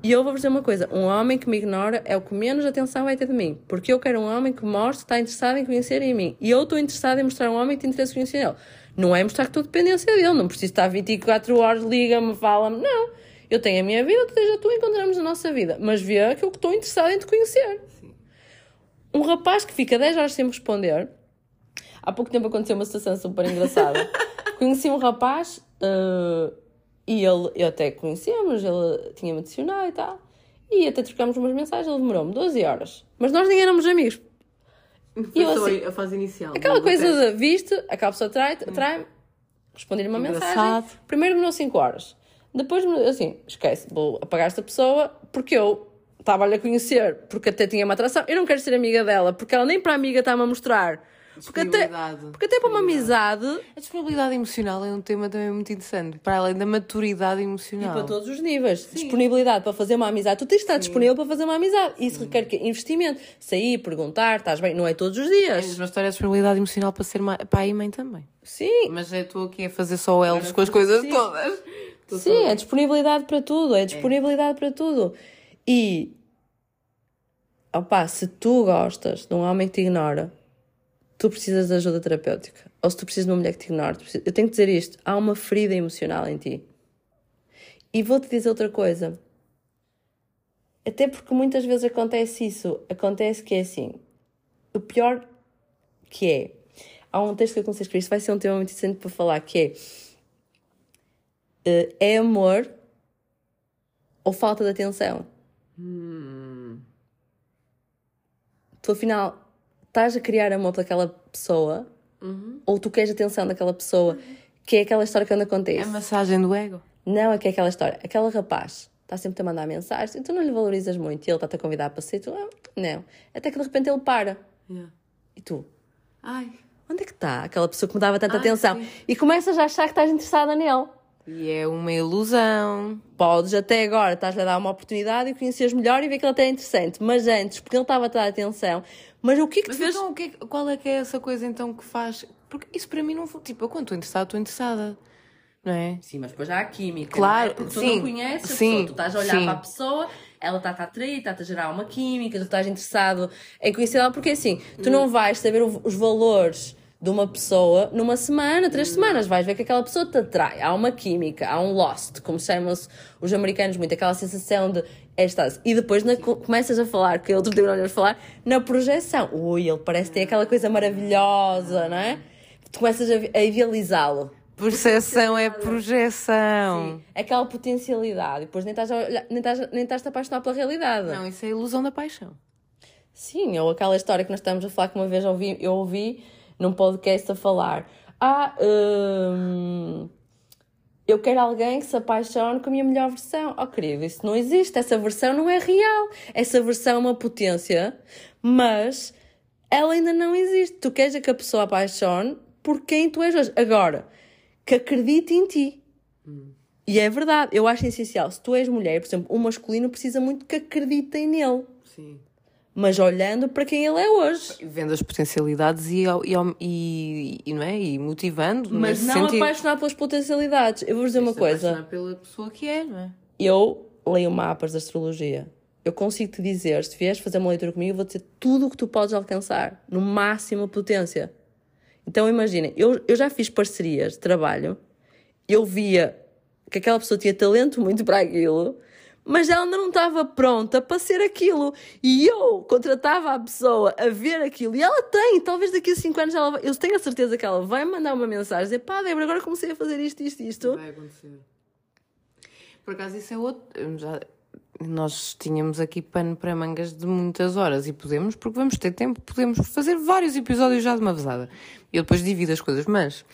E eu vou dizer uma coisa: um homem que me ignora é o que menos atenção vai ter de mim. Porque eu quero um homem que mostre que está interessado em conhecer em mim. E eu estou interessado em mostrar um homem que tem interesse em conhecer nele. Não é mostrar que estou dependência dele. Não preciso estar 24 horas, liga-me, fala-me. Não. Eu tenho a minha vida, tu tens a tua, encontramos a nossa vida. Mas vê que eu estou interessado em te conhecer. Sim. Um rapaz que fica 10 horas sem me responder. Há pouco tempo aconteceu uma situação super engraçada. Conheci um rapaz. Uh, e ele, eu até conhecemos, ele tinha-me adicionado e tal. E até trocámos umas mensagens, ele demorou-me 12 horas. Mas nós nem éramos amigos. Foi eu, assim, a fase inicial. Aquela coisa de viste, aquela pessoa trai, trai responder-lhe uma Engraçado. mensagem. Primeiro demorou 5 horas. Depois, assim, esquece, vou apagar esta pessoa porque eu estava-lhe a conhecer, porque até tinha uma atração. Eu não quero ser amiga dela, porque ela nem para amiga está-me a mostrar porque até, porque até para uma amizade. A disponibilidade emocional é um tema também muito interessante, para além da maturidade emocional. E para todos os níveis. Sim. Disponibilidade para fazer uma amizade. Tu tens de estar Sim. disponível para fazer uma amizade. Isso Sim. requer que investimento. Sair, perguntar, estás bem, não é todos os dias. É a mesma história a disponibilidade emocional para ser pai e mãe também. Sim. Mas é tu aqui a fazer só eles com as coisas Sim. todas. Sim, é disponibilidade para tudo. É disponibilidade é. para tudo. E. Opa, se tu gostas de um homem que te ignora, tu precisas de ajuda terapêutica. Ou se tu precisas de uma mulher que te ignore. Eu tenho que dizer isto. Há uma ferida emocional em ti. E vou-te dizer outra coisa. Até porque muitas vezes acontece isso. Acontece que é assim. O pior que é. Há um texto que eu comecei a escrever. Isto vai ser um tema muito interessante para falar. Que é. Uh, é amor ou falta de atenção? Hum. Tu afinal estás a criar amor pelaquela pessoa uhum. ou tu queres atenção daquela pessoa, uhum. que é aquela história que anda acontece. É a massagem do ego. Não, é que é aquela história. Aquele rapaz está sempre a mandar mensagens e tu não lhe valorizas muito e ele está-te a convidar para sair, tu ah, não. Até que de repente ele para. Yeah. E tu? Ai. Onde é que está aquela pessoa que me dava tanta Ai, atenção? Sim. E começas a achar que estás interessada nele. E é uma ilusão. Podes até agora, estás-lhe a dar uma oportunidade e conheces melhor e ver que ele até é interessante. Mas antes, porque ele estava a dar atenção. Mas o que é que Mas te fez... então, o que é, qual é que é essa coisa então que faz... Porque isso para mim não foi... Tipo, eu quando estou interessada, estou interessada. Não é? Sim, mas depois já há química. Claro, não é? Porque sim, tu não conheces sim, pessoa, tu estás a olhar sim. para a pessoa, ela está-te a atrair, está-te a gerar uma química, tu estás interessado em conhecer ela, porque assim, tu não vais saber os valores de uma pessoa numa semana, três semanas. Vais ver que aquela pessoa te atrai. Há uma química, há um lost, como chamam-se os americanos muito, aquela sensação de estás. E depois na, começas a falar, que outros devem a falar, na projeção. Ui, ele parece ter aquela coisa maravilhosa, não é? Tu começas a, a idealizá-lo. Percepção é projeção. Sim, aquela potencialidade. E depois nem estás, a olhar, nem, estás, nem estás a apaixonar pela realidade. Não, isso é a ilusão da paixão. Sim, ou aquela história que nós estamos a falar que uma vez eu ouvi, eu ouvi num podcast a falar: Ah, hum, eu quero alguém que se apaixone com a minha melhor versão. Oh, querido, isso não existe. Essa versão não é real. Essa versão é uma potência, mas ela ainda não existe. Tu queres que a pessoa apaixone por quem tu és hoje. Agora, que acredite em ti. E é verdade, eu acho essencial. Se tu és mulher, por exemplo, o masculino precisa muito que acreditem nele. Sim mas olhando para quem ele é hoje. Vendo as potencialidades e, e, e, não é? e motivando. Mas não sentido. apaixonar pelas potencialidades. Eu vou dizer uma coisa. Apaixonar pela pessoa que é, não é? Eu leio mapas da astrologia. Eu consigo te dizer, se vieres fazer uma leitura comigo, eu vou dizer tudo o que tu podes alcançar, no máximo potência. Então imagina, eu, eu já fiz parcerias de trabalho, eu via que aquela pessoa tinha talento muito para aquilo, mas ela ainda não estava pronta para ser aquilo. E eu contratava a pessoa a ver aquilo, e ela tem, talvez daqui a 5 anos ela eu tenho a certeza que ela vai mandar uma mensagem dizer pá, Débora, agora comecei a fazer isto, isto, isto. Vai acontecer. Por acaso, isso é outro. Já, nós tínhamos aqui pano para mangas de muitas horas e podemos, porque vamos ter tempo, podemos fazer vários episódios já de uma vezada. Eu depois divido as coisas, mas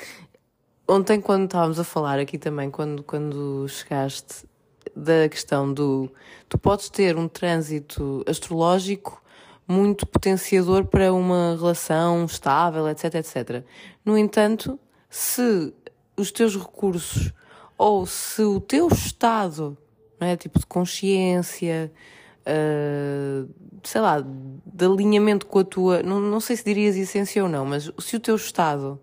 ontem, quando estávamos a falar aqui também, quando, quando chegaste da questão do. Tu podes ter um trânsito astrológico muito potenciador para uma relação estável, etc, etc. No entanto, se os teus recursos ou se o teu estado, não é, tipo de consciência, uh, sei lá, de alinhamento com a tua, não, não sei se dirias essência ou não, mas se o teu estado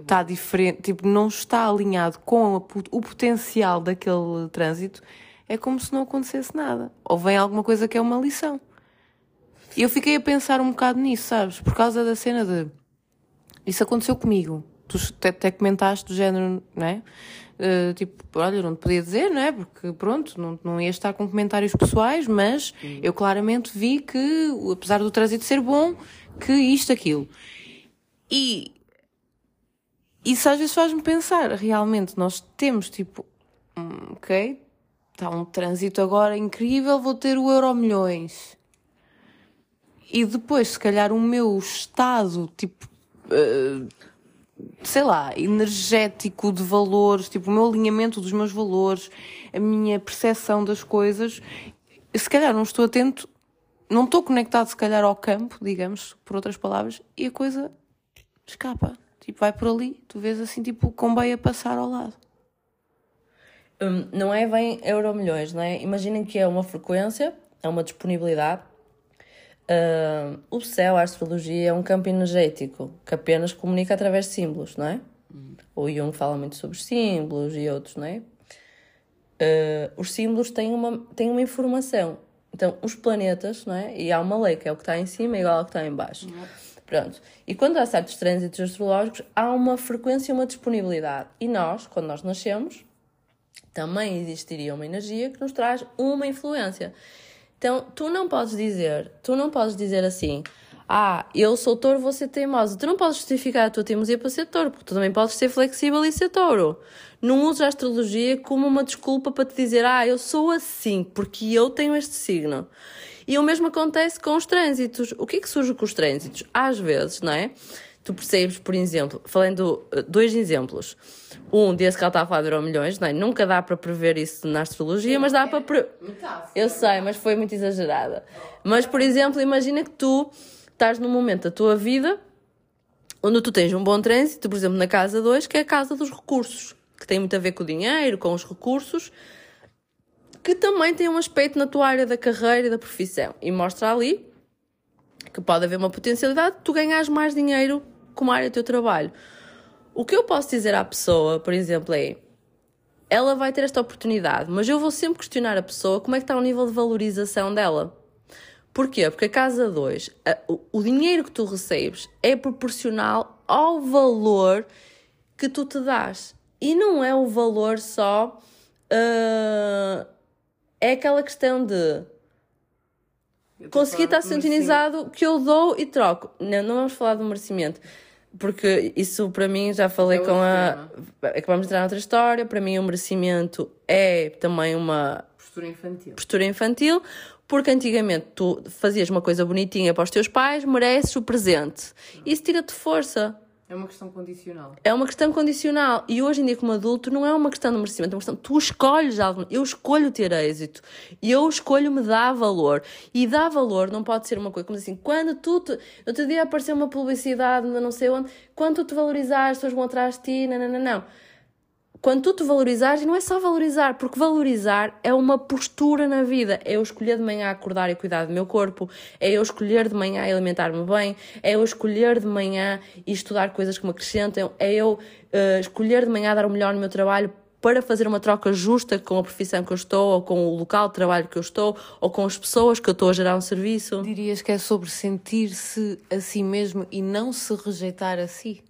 está diferente, tipo, não está alinhado com a, o potencial daquele trânsito, é como se não acontecesse nada. Ou vem alguma coisa que é uma lição. E eu fiquei a pensar um bocado nisso, sabes? Por causa da cena de. Isso aconteceu comigo. Tu até, até comentaste do género, não é? Uh, tipo, olha, não te podia dizer, não é? Porque pronto, não, não ia estar com comentários pessoais, mas eu claramente vi que, apesar do trânsito ser bom, que isto, aquilo. E isso às vezes faz-me pensar, realmente, nós temos tipo, hum, ok, está um trânsito agora incrível, vou ter o euro milhões. E depois, se calhar, o meu estado, tipo, uh, sei lá, energético de valores, tipo, o meu alinhamento dos meus valores, a minha percepção das coisas, se calhar não estou atento, não estou conectado, se calhar, ao campo, digamos, por outras palavras, e a coisa escapa. Tipo, vai por ali, tu vês assim, tipo, o comboio a passar ao lado. Hum, não é bem euro milhões, não é? Imaginem que é uma frequência, é uma disponibilidade. Uh, o céu, a astrologia, é um campo energético que apenas comunica através de símbolos, não é? Hum. O Jung fala muito sobre símbolos e outros, não é? Uh, os símbolos têm uma, têm uma informação. Então, os planetas, não é? E há uma lei que é o que está em cima igual ao que está em baixo. Pronto. E quando há certos trânsitos astrológicos, há uma frequência e uma disponibilidade. E nós, quando nós nascemos, também existiria uma energia que nos traz uma influência. Então, tu não podes dizer, tu não podes dizer assim, ah, eu sou touro, vou ser teimosa. Tu não podes justificar a tua teimosia para ser touro, porque tu também podes ser flexível e ser touro. Não uses a astrologia como uma desculpa para te dizer, ah, eu sou assim, porque eu tenho este signo. E o mesmo acontece com os trânsitos. O que é que surge com os trânsitos? Às vezes, não é? Tu percebes, por exemplo, falando eh, dois exemplos. Um, desse que ela está a falar de milhões, não é? Nunca dá para prever isso na astrologia, mas dá para. Pre... Eu sei, mas foi muito exagerada. Mas, por exemplo, imagina que tu estás num momento da tua vida onde tu tens um bom trânsito, por exemplo, na casa 2, que é a casa dos recursos, que tem muito a ver com o dinheiro, com os recursos, que também tem um aspecto na tua área da carreira e da profissão. E mostra ali que pode haver uma potencialidade de tu ganhares mais dinheiro como área do teu trabalho. O que eu posso dizer à pessoa, por exemplo, é ela vai ter esta oportunidade, mas eu vou sempre questionar a pessoa como é que está o nível de valorização dela. Porquê? Porque a casa 2, o dinheiro que tu recebes é proporcional ao valor que tu te dás. E não é o valor só uh, é aquela questão de conseguir estar sintonizado que eu dou e troco. Não, não vamos falar do merecimento. Porque isso para mim já falei é com a. Acabamos de entrar noutra história. Para mim, o merecimento é também uma. Postura infantil. Postura infantil. Porque antigamente tu fazias uma coisa bonitinha para os teus pais, mereces o presente. Isso tira-te força. É uma questão condicional. É uma questão condicional. E hoje em dia, como adulto, não é uma questão de merecimento, é uma questão. Tu escolhes algo. Eu escolho ter êxito. E eu escolho me dar valor. E dar valor não pode ser uma coisa como assim, quando tu. Te, outro dia apareceu uma publicidade, não sei onde, quando tu te valorizares, as pessoas vão atrás de ti. Não, não, não, não quando tu te valorizares, e não é só valorizar, porque valorizar é uma postura na vida. É eu escolher de manhã acordar e cuidar do meu corpo, é eu escolher de manhã alimentar-me bem, é eu escolher de manhã e estudar coisas que me acrescentam, é eu uh, escolher de manhã dar o melhor no meu trabalho para fazer uma troca justa com a profissão que eu estou, ou com o local de trabalho que eu estou, ou com as pessoas que eu estou a gerar um serviço. Dirias que é sobre sentir-se a si mesmo e não se rejeitar a si?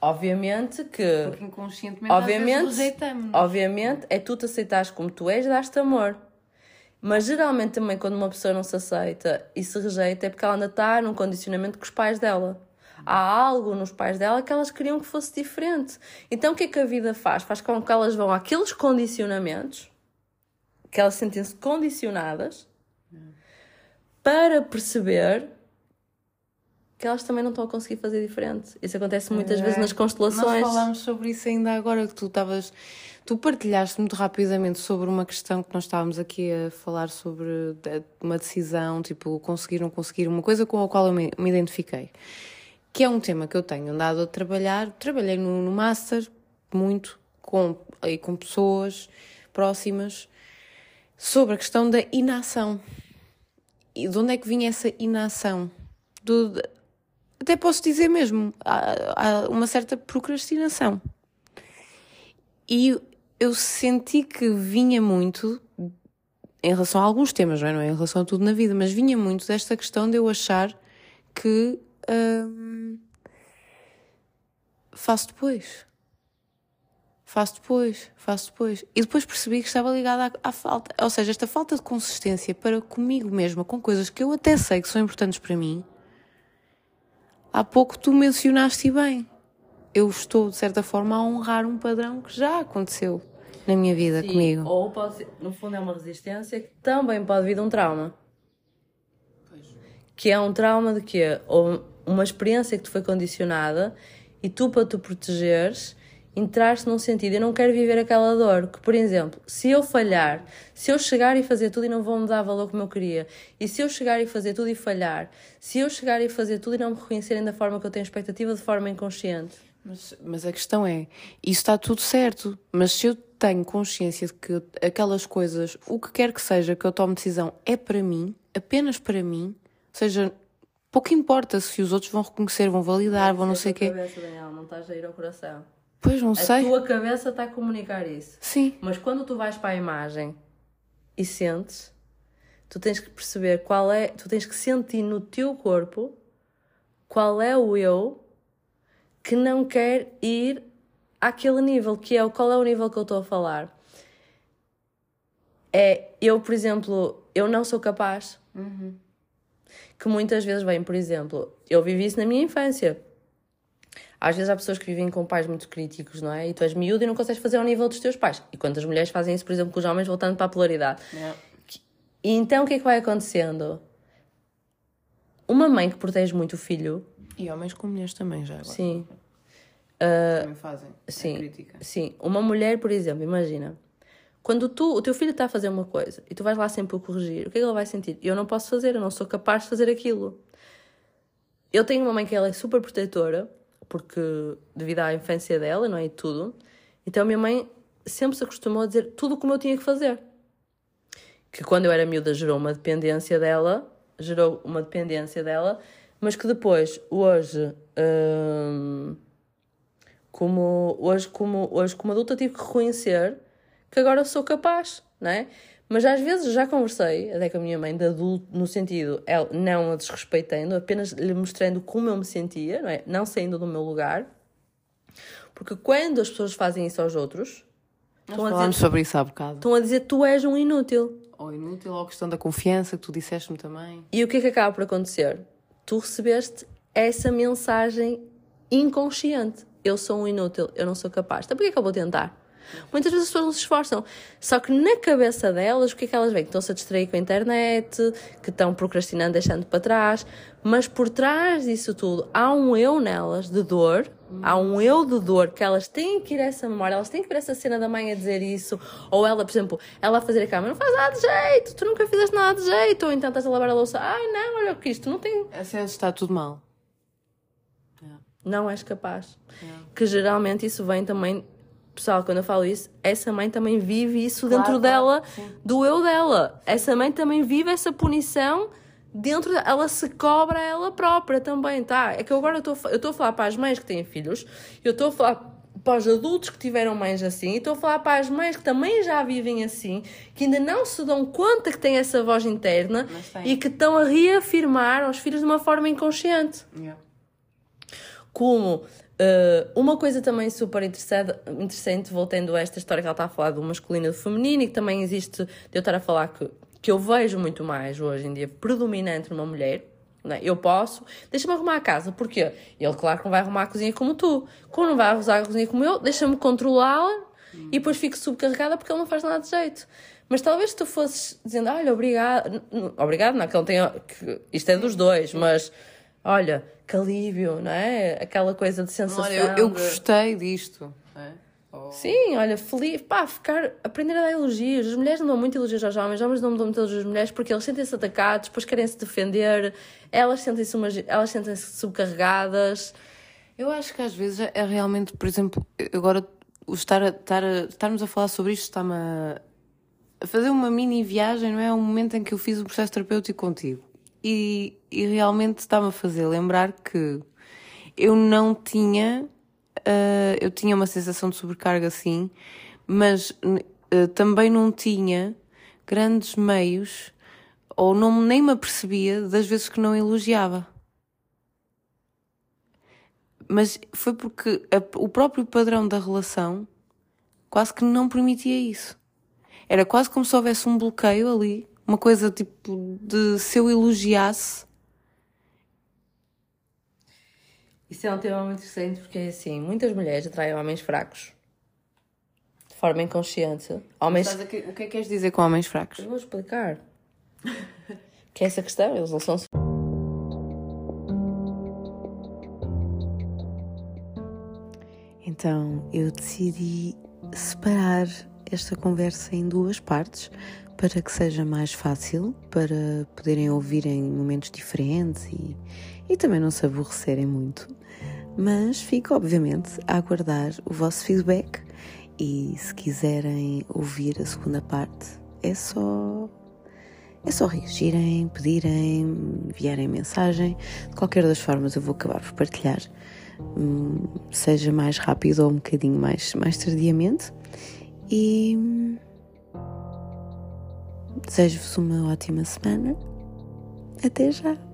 Obviamente que. Porque inconscientemente obviamente, rejeitamos. Obviamente é tu te aceitares como tu és, dás-te amor. Mas geralmente também quando uma pessoa não se aceita e se rejeita é porque ela ainda está num condicionamento com os pais dela. Há algo nos pais dela que elas queriam que fosse diferente. Então o que é que a vida faz? Faz com que elas vão àqueles condicionamentos, que elas sentem-se condicionadas, para perceber que elas também não estão a conseguir fazer diferente. Isso acontece muitas é. vezes nas constelações. Nós falámos sobre isso ainda agora, que tu estavas. Tu partilhaste muito rapidamente sobre uma questão que nós estávamos aqui a falar sobre uma decisão, tipo, conseguir ou não conseguir, uma coisa com a qual eu me, me identifiquei. Que é um tema que eu tenho andado a trabalhar. Trabalhei no, no Master muito com, aí, com pessoas próximas sobre a questão da inação. E de onde é que vinha essa inação? Do, até posso dizer mesmo, há, há uma certa procrastinação. E eu senti que vinha muito em relação a alguns temas, não é? Não é em relação a tudo na vida, mas vinha muito desta questão de eu achar que hum, faço depois. Faço depois, faço depois. E depois percebi que estava ligada à, à, falta, ou seja, esta falta de consistência para comigo mesma, com coisas que eu até sei que são importantes para mim. Há pouco tu mencionaste bem. Eu estou, de certa forma, a honrar um padrão que já aconteceu na minha vida Sim, comigo. Ou pode ser, no fundo é uma resistência que também pode vir de um trauma. Que é um trauma de quê? Ou uma experiência que te foi condicionada e tu, para te protegeres, entraste num sentido, eu não quero viver aquela dor. Que, por exemplo, se eu falhar, se eu chegar e fazer tudo e não vou me dar valor como eu queria, e se eu chegar e fazer tudo e falhar, se eu chegar e fazer tudo e não me reconhecerem da forma que eu tenho expectativa, de forma inconsciente. Mas, mas a questão é, isso está tudo certo, mas se eu tenho consciência de que aquelas coisas, o que quer que seja que eu tome decisão, é para mim, apenas para mim, ou seja, pouco importa se os outros vão reconhecer, vão validar, vão não sei o quê. Cabeça, Daniel, não estás a ir ao coração. Pois não a sei. A tua cabeça está a comunicar isso. Sim. Mas quando tu vais para a imagem e sentes, tu tens que perceber qual é, tu tens que sentir no teu corpo qual é o eu que não quer ir àquele nível, que é o qual é o nível que eu estou a falar. É, eu, por exemplo, eu não sou capaz. Uhum. Que muitas vezes vem, por exemplo, eu vivi isso na minha infância. Às vezes há pessoas que vivem com pais muito críticos, não é? E tu és miúdo e não consegues fazer ao nível dos teus pais. E quantas mulheres fazem isso, por exemplo, com os homens, voltando para a polaridade. Yeah. E então o que é que vai acontecendo? Uma mãe que protege muito o filho. E homens com mulheres também, já agora. Sim. Também fazem. Sim. Crítica. Sim. Uma mulher, por exemplo, imagina. Quando tu, o teu filho está a fazer uma coisa e tu vais lá sempre o corrigir, o que é que ele vai sentir? Eu não posso fazer, eu não sou capaz de fazer aquilo. Eu tenho uma mãe que ela é super protetora, porque devido à infância dela, não é? E tudo. Então a minha mãe sempre se acostumou a dizer tudo como eu tinha que fazer. Que quando eu era miúda gerou uma dependência dela, gerou uma dependência dela, mas que depois, hoje, hum, como, hoje, como, hoje como adulta, tive que reconhecer que agora sou capaz, não é? Mas às vezes já conversei até com a minha mãe de adulto, no sentido, ela não a desrespeitando, apenas lhe mostrando como eu me sentia, não é? Não saindo do meu lugar. Porque quando as pessoas fazem isso aos outros, Nós falámos sobre isso há bocado. estão a dizer tu és um inútil. Ou inútil, ou a questão da confiança, que tu disseste-me também. E o que é que acaba por acontecer? Tu recebeste essa mensagem inconsciente. Eu sou um inútil, eu não sou capaz. Então porquê que eu vou tentar? Muitas vezes as pessoas não se esforçam. Só que na cabeça delas, o que é que elas veem? Que estão-se a distrair com a internet, que estão procrastinando, deixando para trás. Mas por trás disso tudo, há um eu nelas de dor, há um eu de dor que elas têm que ir a essa memória, elas têm que ver essa cena da mãe a dizer isso. Ou ela, por exemplo, ela a fazer a cama, não faz nada de jeito, tu nunca fizeste nada de jeito. Ou então estás a lavar a louça, ai não, olha que isto não tem. Assim está tudo mal. Não és capaz. Que geralmente isso vem também pessoal, quando eu falo isso, essa mãe também vive isso Claro, dentro dela, do eu dela. Essa mãe também vive essa punição dentro dela. Ela se cobra a ela própria também, tá? É que eu agora estou eu estou a falar para as mães que têm filhos, eu estou a falar para os adultos que tiveram mães assim, e estou a falar para as mães que também já vivem assim, que ainda não se dão conta que têm essa voz interna e que estão a reafirmar aos filhos de uma forma inconsciente como uh, uma coisa também super interessante, voltando a esta história que ela está a falar do masculino e do feminino, e que também existe de eu estar a falar que, que eu vejo muito mais hoje em dia predominante numa mulher. não é? Eu posso, deixa-me arrumar a casa, porquê? Ele, claro que não vai arrumar a cozinha como tu, como não vai arrumar a cozinha como eu, deixa-me controlá-la e depois fico subcarregada porque ele não faz nada de jeito. Mas talvez tu fosses dizendo, olha, obrigado, obrigado, não, que ele tenha, que isto é dos dois, mas olha, que alívio, não é? Aquela coisa de sensação. Olha, eu, eu gostei disto. É? Sim, olha, feliz, pá, ficar, aprender a dar elogios. As mulheres não dão muito elogios aos homens, os homens não dão muito elogios às mulheres porque eles sentem-se atacados, depois querem se defender, elas sentem-se elas sentem-se subcarregadas. Eu acho que às vezes é realmente, por exemplo, agora o estar a, estar a- estarmos a falar sobre isto está-me a, a fazer uma mini viagem, não é? Um momento em que eu fiz o processo terapêutico contigo. E, e realmente está-me a fazer lembrar que eu não tinha, uh, eu tinha uma sensação de sobrecarga sim, mas uh, também não tinha grandes meios, ou não, nem me apercebia das vezes que não elogiava. Mas foi porque a, o próprio padrão da relação quase que não permitia isso. Era quase como se houvesse um bloqueio ali, uma coisa tipo de se eu elogiasse. Isso é um tema muito interessante porque assim, muitas mulheres atraem homens fracos de forma inconsciente. Homens... o que é que queres dizer com homens fracos? Eu vou explicar. que é essa questão, eles não são. Então eu decidi separar esta conversa em duas partes para que seja mais fácil, para poderem ouvir em momentos diferentes e, e também não se aborrecerem muito. Mas fico, obviamente, a aguardar o vosso feedback e se quiserem ouvir a segunda parte, é só. É só reagirem, pedirem, enviarem mensagem. De qualquer das formas, eu vou acabar por partilhar, hum, seja mais rápido ou um bocadinho mais, mais tardiamente. E desejo-vos uma ótima semana. Até já!